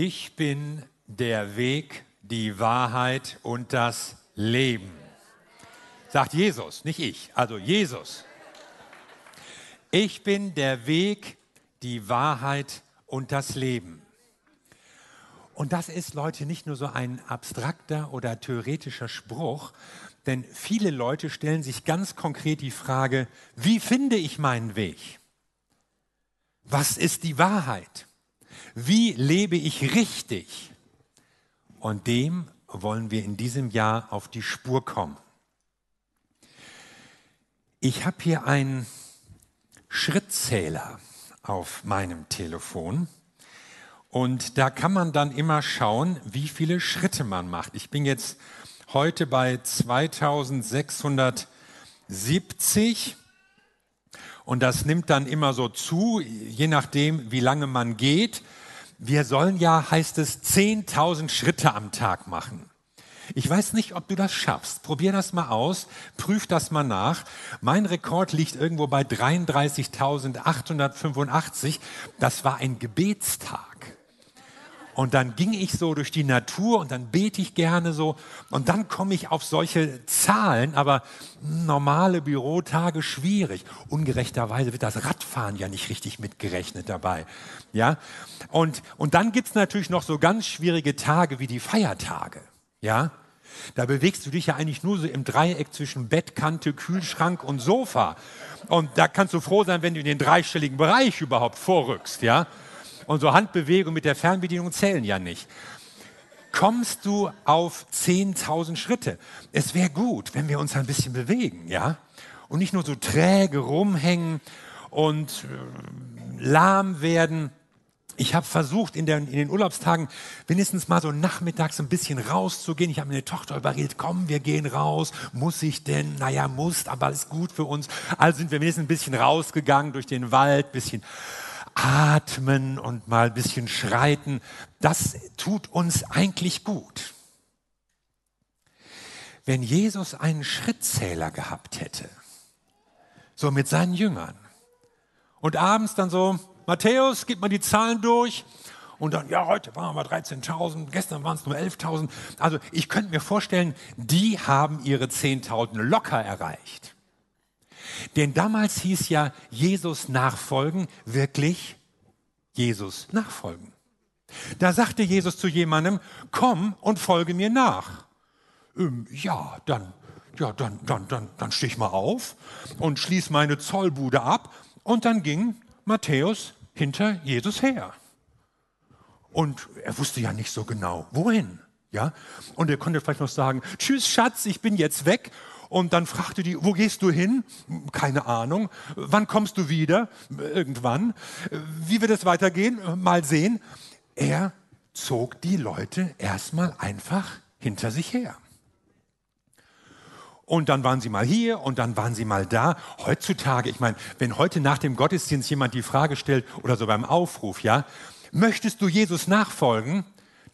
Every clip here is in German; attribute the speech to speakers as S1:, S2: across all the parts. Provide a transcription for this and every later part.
S1: Ich bin der Weg, die Wahrheit und das Leben. Sagt Jesus, nicht ich, also Jesus. Ich bin der Weg, die Wahrheit und das Leben. Und das ist, Leute, nicht nur so ein abstrakter oder theoretischer Spruch, denn viele Leute stellen sich ganz konkret die Frage, wie finde ich meinen Weg? Was ist die Wahrheit? Wie lebe ich richtig? Und dem wollen wir in diesem Jahr auf die Spur kommen. Ich habe hier einen Schrittzähler auf meinem Telefon und da kann man dann immer schauen, wie viele Schritte man macht. Ich bin jetzt heute bei 2670 und das nimmt dann immer so zu, je nachdem, wie lange man geht. Wir sollen ja, heißt es, 10.000 Schritte am Tag machen. Ich weiß nicht, ob du das schaffst. Probier das mal aus, prüf das mal nach. Mein Rekord liegt irgendwo bei 33.885. Das war ein Gebetstag. Und dann ging ich so durch die Natur und dann bete ich gerne so. Und dann komme ich auf solche Zahlen, aber normale Bürotage schwierig. Ungerechterweise wird das Radfahren ja nicht richtig mitgerechnet dabei. Ja? Und, und dann gibt's natürlich noch so ganz schwierige Tage wie die Feiertage. Ja? Da bewegst du dich ja eigentlich nur so im Dreieck zwischen Bettkante, Kühlschrank und Sofa. Und da kannst du froh sein, wenn du in den dreistelligen Bereich überhaupt vorrückst, ja? Und so Handbewegungen mit der Fernbedienung zählen ja nicht. Kommst du auf 10.000 Schritte? Es wäre gut, wenn wir uns ein bisschen bewegen, ja? Und nicht nur so träge rumhängen und äh, lahm werden. Ich habe versucht, in, der, in, den Urlaubstagen wenigstens mal so nachmittags ein bisschen rauszugehen. Ich habe meine Tochter überredet, komm, wir gehen raus. Muss ich denn? Naja, muss, aber alles gut für uns. Also sind wir wenigstens ein bisschen rausgegangen durch den Wald, bisschen atmen und mal ein bisschen schreiten, das tut uns eigentlich gut. Wenn Jesus einen Schrittzähler gehabt hätte, so mit seinen Jüngern, und abends dann so, Matthäus, gib mal die Zahlen durch, und dann, ja, heute waren wir 13.000, gestern waren es nur 11.000. Also ich könnte mir vorstellen, die haben ihre 10.000 locker erreicht. Denn damals hieß ja Jesus nachfolgen wirklich Jesus nachfolgen. Da sagte Jesus zu jemandem, komm und folge mir nach. Ähm, ja, dann, ja, dann, dann, dann, dann steh ich mal auf und schließ meine Zollbude ab. Und dann ging Matthäus hinter Jesus her. Und er wusste ja nicht so genau, wohin. Ja? Und er konnte vielleicht noch sagen, tschüss Schatz, ich bin jetzt weg. Und dann fragte die, wo gehst du hin? Keine Ahnung. Wann kommst du wieder? Irgendwann. Wie wird es weitergehen? Mal sehen. Er zog die Leute erstmal einfach hinter sich her. Und dann waren sie mal hier und dann waren sie mal da. Heutzutage, ich meine, wenn heute nach dem Gottesdienst jemand die Frage stellt oder so beim Aufruf, ja, möchtest du Jesus nachfolgen?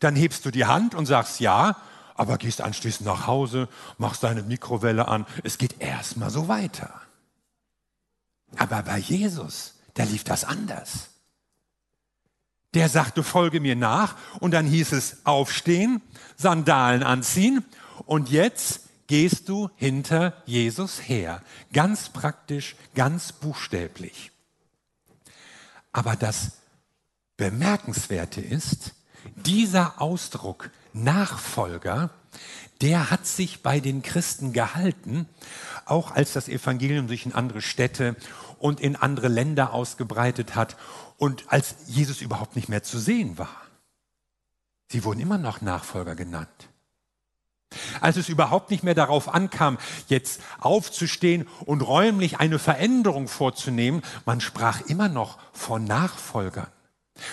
S1: Dann hebst du die Hand und sagst ja aber gehst anschließend nach Hause, machst deine Mikrowelle an. Es geht erstmal so weiter. Aber bei Jesus, da lief das anders. Der sagte, folge mir nach und dann hieß es aufstehen, Sandalen anziehen und jetzt gehst du hinter Jesus her. Ganz praktisch, ganz buchstäblich. Aber das Bemerkenswerte ist, dieser Ausdruck Nachfolger, der hat sich bei den Christen gehalten, auch als das Evangelium sich in andere Städte und in andere Länder ausgebreitet hat und als Jesus überhaupt nicht mehr zu sehen war. Sie wurden immer noch Nachfolger genannt. Als es überhaupt nicht mehr darauf ankam, jetzt aufzustehen und räumlich eine Veränderung vorzunehmen, man sprach immer noch von Nachfolgern.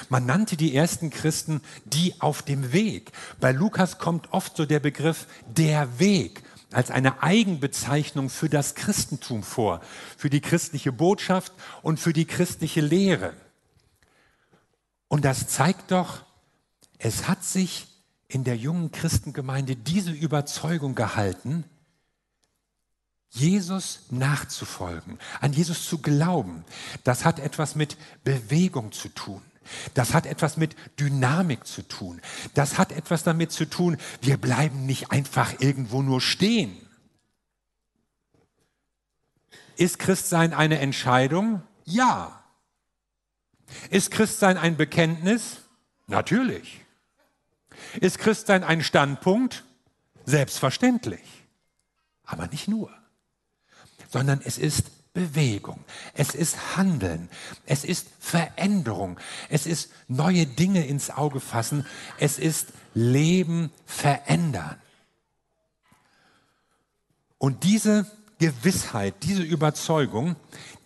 S1: Man nannte die ersten Christen die auf dem Weg. Bei Lukas kommt oft so der Begriff der Weg als eine Eigenbezeichnung für das Christentum vor, für die christliche Botschaft und für die christliche Lehre. Und das zeigt doch, es hat sich in der jungen Christengemeinde diese Überzeugung gehalten, Jesus nachzufolgen, an Jesus zu glauben. Das hat etwas mit Bewegung zu tun. Das hat etwas mit Dynamik zu tun. Das hat etwas damit zu tun, wir bleiben nicht einfach irgendwo nur stehen. Ist Christsein eine Entscheidung? Ja. Ist Christsein ein Bekenntnis? Natürlich. Ist Christsein ein Standpunkt? Selbstverständlich. Aber nicht nur, sondern es ist Bewegung, es ist Handeln, es ist Veränderung, es ist neue Dinge ins Auge fassen, es ist Leben verändern. Und diese Gewissheit, diese Überzeugung,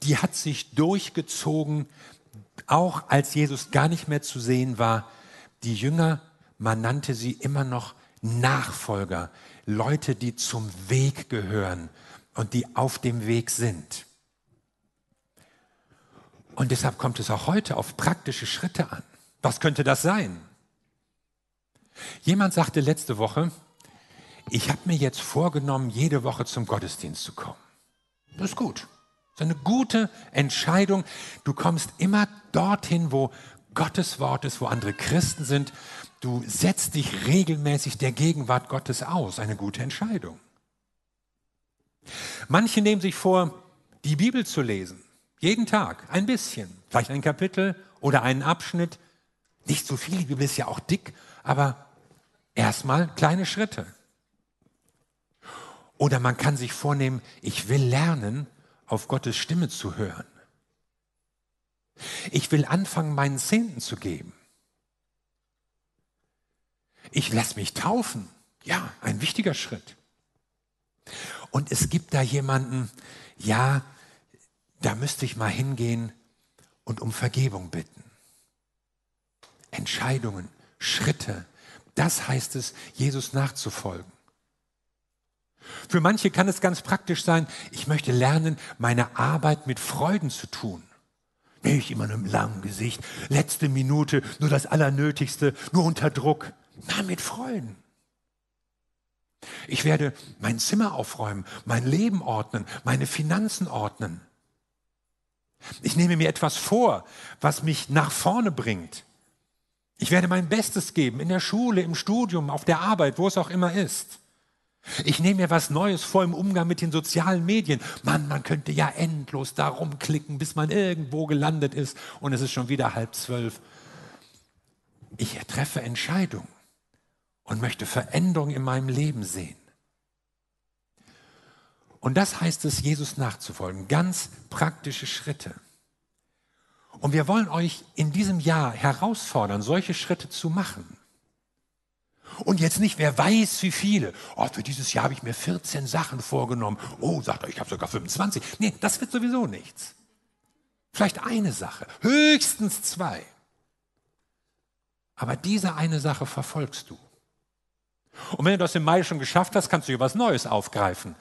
S1: die hat sich durchgezogen, auch als Jesus gar nicht mehr zu sehen war. Die Jünger, man nannte sie immer noch Nachfolger, Leute, die zum Weg gehören und die auf dem Weg sind. Und deshalb kommt es auch heute auf praktische Schritte an. Was könnte das sein? Jemand sagte letzte Woche, ich habe mir jetzt vorgenommen, jede Woche zum Gottesdienst zu kommen. Das ist gut. Das ist eine gute Entscheidung. Du kommst immer dorthin, wo Gottes Wort ist, wo andere Christen sind. Du setzt dich regelmäßig der Gegenwart Gottes aus. Eine gute Entscheidung. Manche nehmen sich vor, die Bibel zu lesen. Jeden Tag ein bisschen, vielleicht ein Kapitel oder einen Abschnitt. Nicht so viel, die Bibel ist ja auch dick, aber erstmal kleine Schritte. Oder man kann sich vornehmen, ich will lernen, auf Gottes Stimme zu hören. Ich will anfangen, meinen Zehnten zu geben. Ich lasse mich taufen. Ja, ein wichtiger Schritt. Und es gibt da jemanden, ja, da müsste ich mal hingehen und um Vergebung bitten. Entscheidungen, Schritte, das heißt es, Jesus nachzufolgen. Für manche kann es ganz praktisch sein, ich möchte lernen, meine Arbeit mit Freuden zu tun. Nicht immer mit einem langen Gesicht, letzte Minute, nur das Allernötigste, nur unter Druck. Na, mit Freuden. Ich werde mein Zimmer aufräumen, mein Leben ordnen, meine Finanzen ordnen. Ich nehme mir etwas vor, was mich nach vorne bringt. Ich werde mein Bestes geben in der Schule, im Studium, auf der Arbeit, wo es auch immer ist. Ich nehme mir was Neues vor im Umgang mit den sozialen Medien. Mann, man könnte ja endlos da rumklicken, bis man irgendwo gelandet ist und es ist schon wieder halb zwölf. Ich treffe Entscheidungen und möchte Veränderung in meinem Leben sehen. Und das heißt es, Jesus nachzufolgen. Ganz praktische Schritte. Und wir wollen euch in diesem Jahr herausfordern, solche Schritte zu machen. Und jetzt nicht, wer weiß wie viele. Oh, für dieses Jahr habe ich mir 14 Sachen vorgenommen. Oh, sagt er, ich habe sogar 25. Nee, das wird sowieso nichts. Vielleicht eine Sache, höchstens zwei. Aber diese eine Sache verfolgst du. Und wenn du das im Mai schon geschafft hast, kannst du dir was Neues aufgreifen.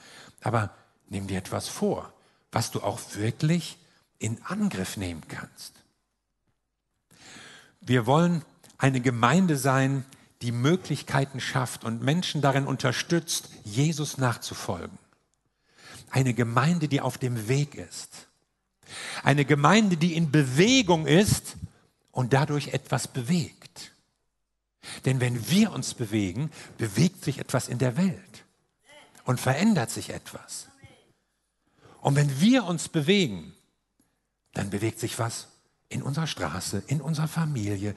S1: Aber nimm dir etwas vor, was du auch wirklich in Angriff nehmen kannst. Wir wollen eine Gemeinde sein, die Möglichkeiten schafft und Menschen darin unterstützt, Jesus nachzufolgen. Eine Gemeinde, die auf dem Weg ist. Eine Gemeinde, die in Bewegung ist und dadurch etwas bewegt. Denn wenn wir uns bewegen, bewegt sich etwas in der Welt und verändert sich etwas. Und wenn wir uns bewegen, dann bewegt sich was in unserer Straße, in unserer Familie,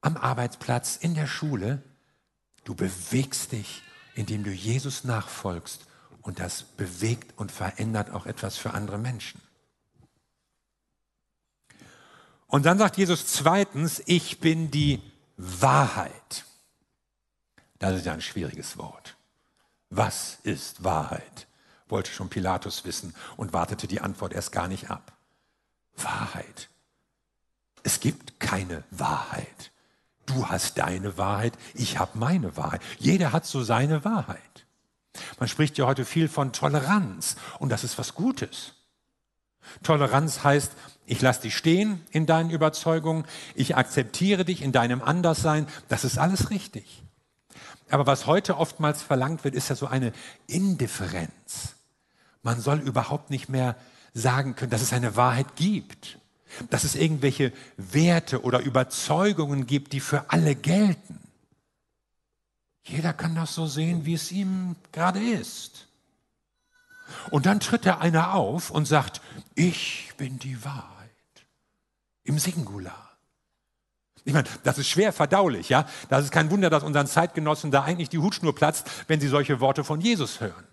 S1: am Arbeitsplatz, in der Schule. Du bewegst dich, indem du Jesus nachfolgst und das bewegt und verändert auch etwas für andere Menschen. Und dann sagt Jesus zweitens, ich bin die Wahrheit. Das ist ja ein schwieriges Wort. Was ist Wahrheit? Wollte schon Pilatus wissen und wartete die Antwort erst gar nicht ab. Wahrheit. Es gibt keine Wahrheit. Du hast deine Wahrheit, ich habe meine Wahrheit. Jeder hat so seine Wahrheit. Man spricht ja heute viel von Toleranz und das ist was Gutes. Toleranz heißt, ich lasse dich stehen in deinen Überzeugungen, ich akzeptiere dich in deinem Anderssein, das ist alles richtig. Aber was heute oftmals verlangt wird, ist ja so eine Indifferenz. Man soll überhaupt nicht mehr sagen können, dass es eine Wahrheit gibt. dass es irgendwelche Werte oder Überzeugungen gibt, die für alle gelten. Jeder kann das so sehen, wie es ihm gerade ist. Und dann tritt da einer auf und sagt, ich bin die Wahrheit. Im Singular. Ich meine, das ist schwer verdaulich, ja. Das ist kein Wunder, dass unseren Zeitgenossen da eigentlich die Hutschnur platzt, wenn sie solche Worte von Jesus hören.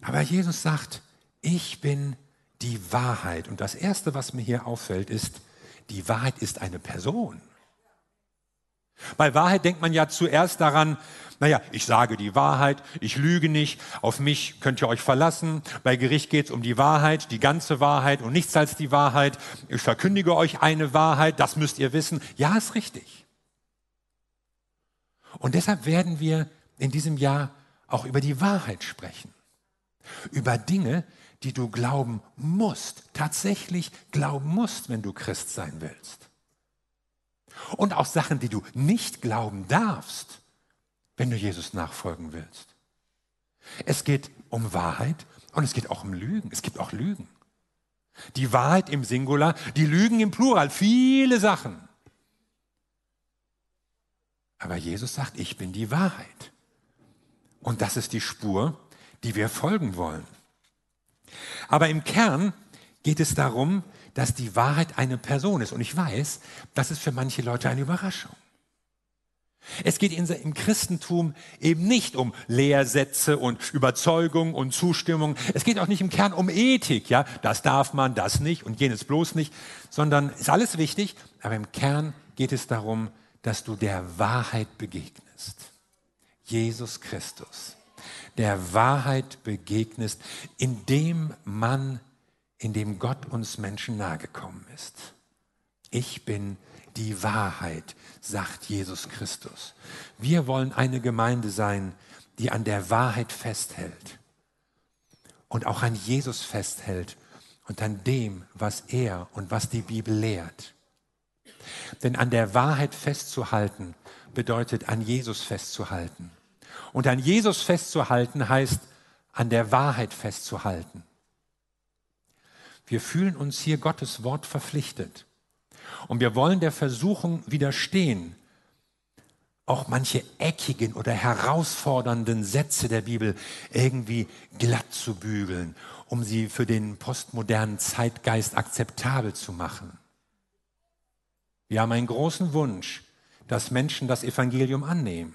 S1: Aber Jesus sagt, ich bin die Wahrheit. Und das Erste, was mir hier auffällt, ist, die Wahrheit ist eine Person. Bei Wahrheit denkt man ja zuerst daran, naja, ich sage die Wahrheit, ich lüge nicht, auf mich könnt ihr euch verlassen. Bei Gericht geht es um die Wahrheit, die ganze Wahrheit und nichts als die Wahrheit. Ich verkündige euch eine Wahrheit, das müsst ihr wissen. Ja, ist richtig. Und deshalb werden wir in diesem Jahr auch über die Wahrheit sprechen. Über Dinge, die du glauben musst, tatsächlich glauben musst, wenn du Christ sein willst. Und auch Sachen, die du nicht glauben darfst, wenn du Jesus nachfolgen willst. Es geht um Wahrheit und es geht auch um Lügen. Es gibt auch Lügen. Die Wahrheit im Singular, die Lügen im Plural, viele Sachen. Aber Jesus sagt, ich bin die Wahrheit. Und das ist die Spur, die wir folgen wollen. Aber im Kern geht es darum, dass die Wahrheit eine Person ist. Und ich weiß, das ist für manche Leute eine Überraschung. Es geht im Christentum eben nicht um Lehrsätze und Überzeugung und Zustimmung. Es geht auch nicht im Kern um Ethik, ja, das darf man, das nicht und jenes bloß nicht, sondern ist alles wichtig, aber im Kern geht es darum, dass du der Wahrheit begegnest. Jesus Christus der Wahrheit begegnest, indem man, indem Gott uns Menschen nahegekommen ist. Ich bin die Wahrheit, sagt Jesus Christus. Wir wollen eine Gemeinde sein, die an der Wahrheit festhält und auch an Jesus festhält und an dem, was er und was die Bibel lehrt. Denn an der Wahrheit festzuhalten bedeutet an Jesus festzuhalten. Und an Jesus festzuhalten heißt, an der Wahrheit festzuhalten. Wir fühlen uns hier Gottes Wort verpflichtet. Und wir wollen der Versuchung widerstehen, auch manche eckigen oder herausfordernden Sätze der Bibel irgendwie glatt zu bügeln, um sie für den postmodernen Zeitgeist akzeptabel zu machen. Wir haben einen großen Wunsch, dass Menschen das Evangelium annehmen.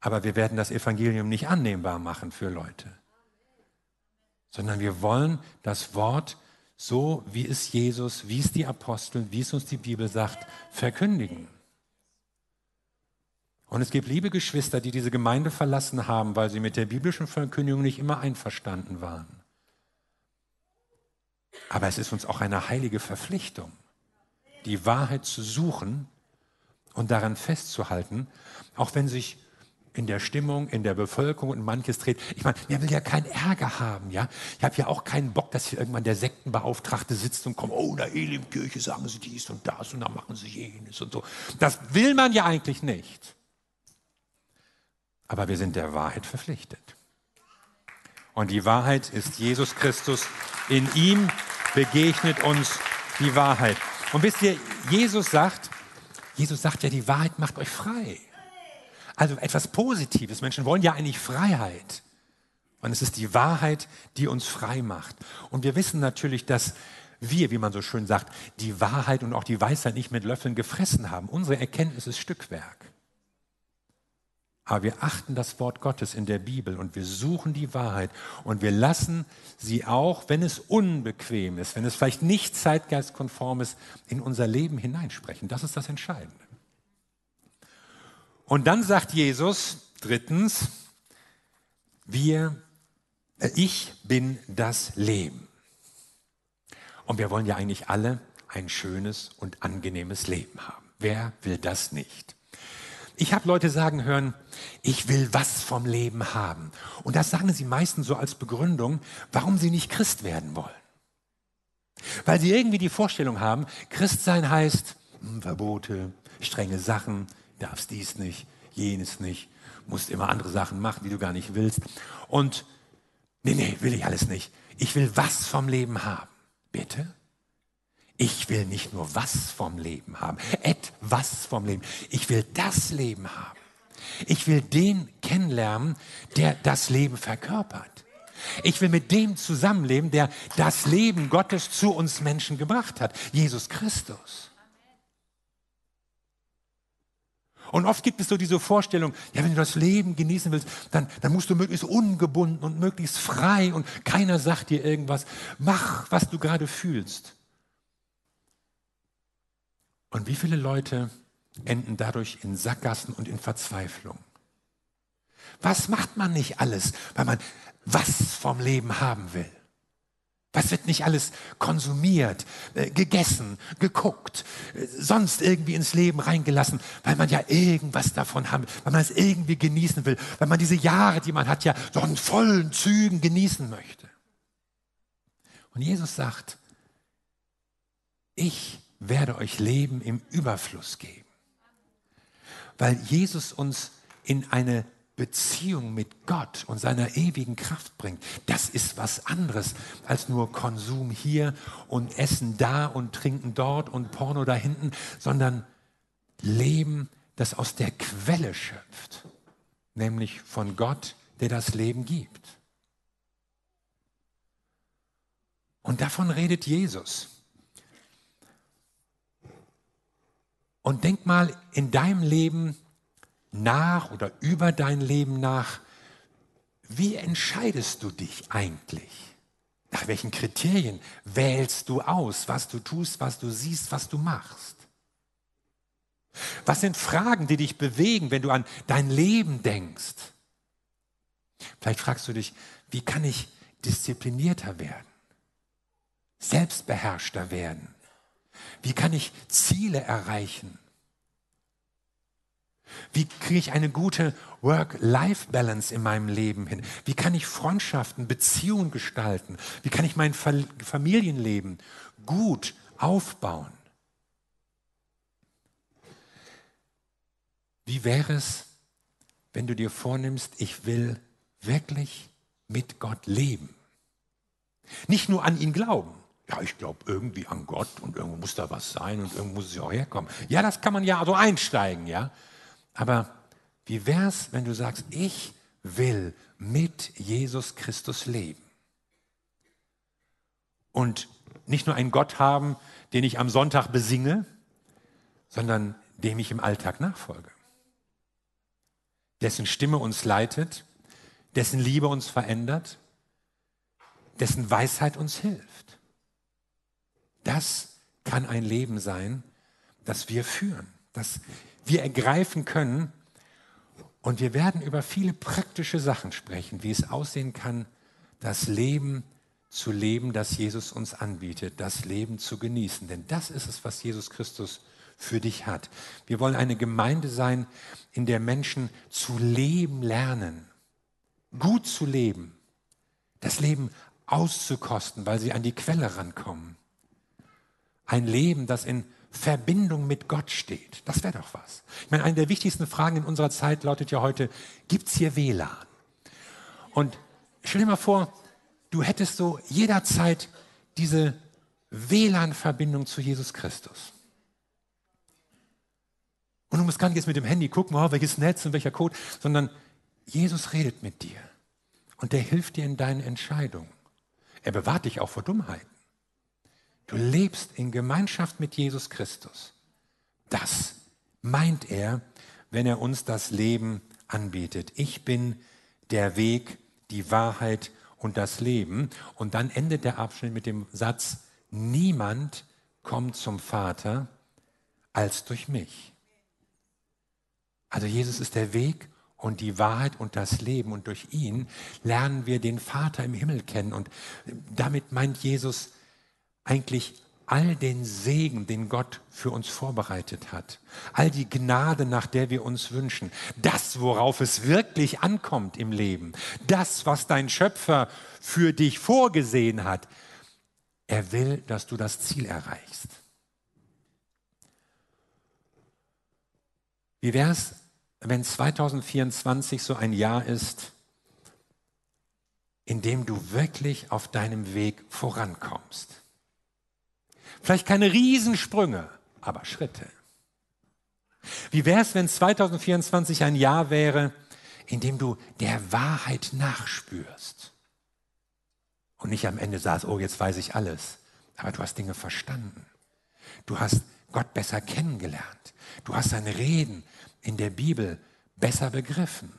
S1: Aber wir werden das Evangelium nicht annehmbar machen für Leute, sondern wir wollen das Wort so, wie es Jesus, wie es die Apostel, wie es uns die Bibel sagt, verkündigen. Und es gibt liebe Geschwister, die diese Gemeinde verlassen haben, weil sie mit der biblischen Verkündigung nicht immer einverstanden waren. Aber es ist uns auch eine heilige Verpflichtung, die Wahrheit zu suchen und daran festzuhalten, auch wenn sich in der Stimmung, in der Bevölkerung und manches dreht. Ich meine, wer will ja keinen Ärger haben, ja? Ich habe ja auch keinen Bock, dass hier irgendwann der Sektenbeauftragte sitzt und kommt, oh, in der Elimkirche sagen sie dies und das und dann machen sie jenes und so. Das will man ja eigentlich nicht. Aber wir sind der Wahrheit verpflichtet. Und die Wahrheit ist Jesus Christus. In ihm begegnet uns die Wahrheit. Und wisst ihr, Jesus sagt, Jesus sagt ja, die Wahrheit macht euch frei. Also etwas Positives. Menschen wollen ja eigentlich Freiheit. Und es ist die Wahrheit, die uns frei macht. Und wir wissen natürlich, dass wir, wie man so schön sagt, die Wahrheit und auch die Weisheit nicht mit Löffeln gefressen haben. Unsere Erkenntnis ist Stückwerk. Aber wir achten das Wort Gottes in der Bibel und wir suchen die Wahrheit und wir lassen sie auch, wenn es unbequem ist, wenn es vielleicht nicht zeitgeistkonform ist, in unser Leben hineinsprechen. Das ist das Entscheidende. Und dann sagt Jesus drittens, wir, äh, ich bin das Leben. Und wir wollen ja eigentlich alle ein schönes und angenehmes Leben haben. Wer will das nicht? Ich habe Leute sagen hören, ich will was vom Leben haben. Und das sagen sie meistens so als Begründung, warum sie nicht Christ werden wollen. Weil sie irgendwie die Vorstellung haben, Christ sein heißt hm, Verbote, strenge Sachen, darfst dies nicht, jenes nicht, musst immer andere Sachen machen, die du gar nicht willst. Und nee, nee, will ich alles nicht. Ich will was vom Leben haben. Bitte? Ich will nicht nur was vom Leben haben, etwas vom Leben. Ich will das Leben haben. Ich will den kennenlernen, der das Leben verkörpert. Ich will mit dem zusammenleben, der das Leben Gottes zu uns Menschen gebracht hat, Jesus Christus. Und oft gibt es so diese Vorstellung, ja, wenn du das Leben genießen willst, dann, dann musst du möglichst ungebunden und möglichst frei und keiner sagt dir irgendwas. Mach, was du gerade fühlst. Und wie viele Leute enden dadurch in Sackgassen und in Verzweiflung? Was macht man nicht alles, weil man was vom Leben haben will? Was wird nicht alles konsumiert, äh, gegessen, geguckt, äh, sonst irgendwie ins Leben reingelassen, weil man ja irgendwas davon haben, weil man es irgendwie genießen will, weil man diese Jahre, die man hat, ja so in vollen Zügen genießen möchte. Und Jesus sagt, ich werde euch Leben im Überfluss geben, weil Jesus uns in eine Beziehung mit Gott und seiner ewigen Kraft bringt, das ist was anderes als nur Konsum hier und Essen da und Trinken dort und Porno da hinten, sondern Leben, das aus der Quelle schöpft, nämlich von Gott, der das Leben gibt. Und davon redet Jesus. Und denk mal in deinem Leben, nach oder über dein Leben nach, wie entscheidest du dich eigentlich? Nach welchen Kriterien wählst du aus, was du tust, was du siehst, was du machst? Was sind Fragen, die dich bewegen, wenn du an dein Leben denkst? Vielleicht fragst du dich, wie kann ich disziplinierter werden, selbstbeherrschter werden? Wie kann ich Ziele erreichen? Wie kriege ich eine gute Work-Life-Balance in meinem Leben hin? Wie kann ich Freundschaften, Beziehungen gestalten? Wie kann ich mein Familienleben gut aufbauen? Wie wäre es, wenn du dir vornimmst, ich will wirklich mit Gott leben? Nicht nur an ihn glauben. Ja, ich glaube irgendwie an Gott und irgendwo muss da was sein und irgendwo muss es auch herkommen. Ja, das kann man ja so einsteigen, ja. Aber wie wäre es, wenn du sagst, ich will mit Jesus Christus leben? Und nicht nur einen Gott haben, den ich am Sonntag besinge, sondern dem ich im Alltag nachfolge. Dessen Stimme uns leitet, dessen Liebe uns verändert, dessen Weisheit uns hilft. Das kann ein Leben sein, das wir führen, das wir ergreifen können. Und wir werden über viele praktische Sachen sprechen, wie es aussehen kann, das Leben zu leben, das Jesus uns anbietet, das Leben zu genießen. Denn das ist es, was Jesus Christus für dich hat. Wir wollen eine Gemeinde sein, in der Menschen zu leben lernen, gut zu leben, das Leben auszukosten, weil sie an die Quelle rankommen. Ein Leben, das in Verbindung mit Gott steht. Das wäre doch was. Ich meine, eine der wichtigsten Fragen in unserer Zeit lautet ja heute, gibt es hier WLAN? Und stell dir mal vor, du hättest so jederzeit diese WLAN-Verbindung zu Jesus Christus. Und du musst gar nicht jetzt mit dem Handy gucken, oh, welches Netz und welcher Code, sondern Jesus redet mit dir. Und der hilft dir in deinen Entscheidungen. Er bewahrt dich auch vor Dummheiten. Du lebst in Gemeinschaft mit Jesus Christus. Das meint er, wenn er uns das Leben anbietet. Ich bin der Weg, die Wahrheit und das Leben. Und dann endet der Abschnitt mit dem Satz, niemand kommt zum Vater als durch mich. Also Jesus ist der Weg und die Wahrheit und das Leben. Und durch ihn lernen wir den Vater im Himmel kennen. Und damit meint Jesus, eigentlich all den Segen, den Gott für uns vorbereitet hat, all die Gnade, nach der wir uns wünschen, das, worauf es wirklich ankommt im Leben, das, was dein Schöpfer für dich vorgesehen hat, er will, dass du das Ziel erreichst. Wie wäre es, wenn 2024 so ein Jahr ist, in dem du wirklich auf deinem Weg vorankommst? Vielleicht keine Riesensprünge, aber Schritte. Wie wäre es, wenn 2024 ein Jahr wäre, in dem du der Wahrheit nachspürst und nicht am Ende sagst, oh, jetzt weiß ich alles, aber du hast Dinge verstanden. Du hast Gott besser kennengelernt. Du hast seine Reden in der Bibel besser begriffen.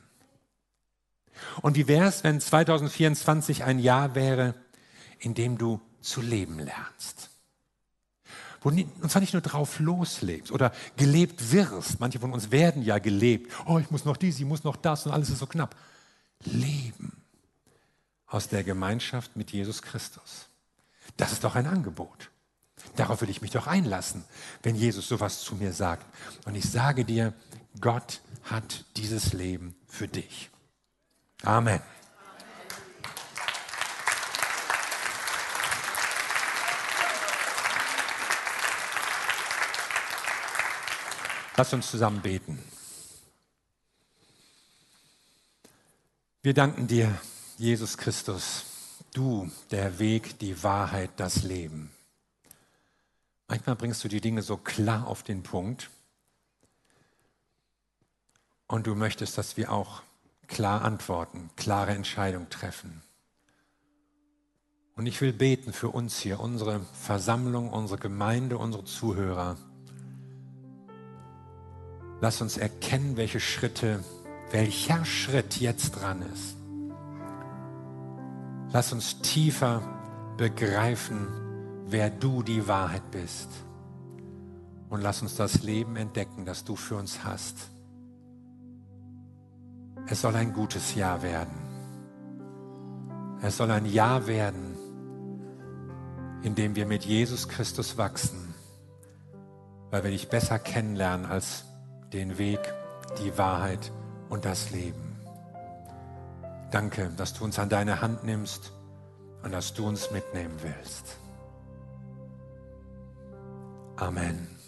S1: Und wie wäre es, wenn 2024 ein Jahr wäre, in dem du zu leben lernst? Wo und zwar nicht nur drauf loslebst oder gelebt wirst. Manche von uns werden ja gelebt. Oh, ich muss noch dies, ich muss noch das und alles ist so knapp. Leben aus der Gemeinschaft mit Jesus Christus. Das ist doch ein Angebot. Darauf will ich mich doch einlassen, wenn Jesus sowas zu mir sagt. Und ich sage dir, Gott hat dieses Leben für dich. Amen. Lass uns zusammen beten. Wir danken dir, Jesus Christus, du, der Weg, die Wahrheit, das Leben. Manchmal bringst du die Dinge so klar auf den Punkt und du möchtest, dass wir auch klar antworten, klare Entscheidungen treffen. Und ich will beten für uns hier, unsere Versammlung, unsere Gemeinde, unsere Zuhörer. Lass uns erkennen, welche Schritte, welcher Schritt jetzt dran ist. Lass uns tiefer begreifen, wer du die Wahrheit bist. Und lass uns das Leben entdecken, das du für uns hast. Es soll ein gutes Jahr werden. Es soll ein Jahr werden, in dem wir mit Jesus Christus wachsen, weil wir dich besser kennenlernen als den Weg, die Wahrheit und das Leben. Danke, dass du uns an deine Hand nimmst und dass du uns mitnehmen willst. Amen.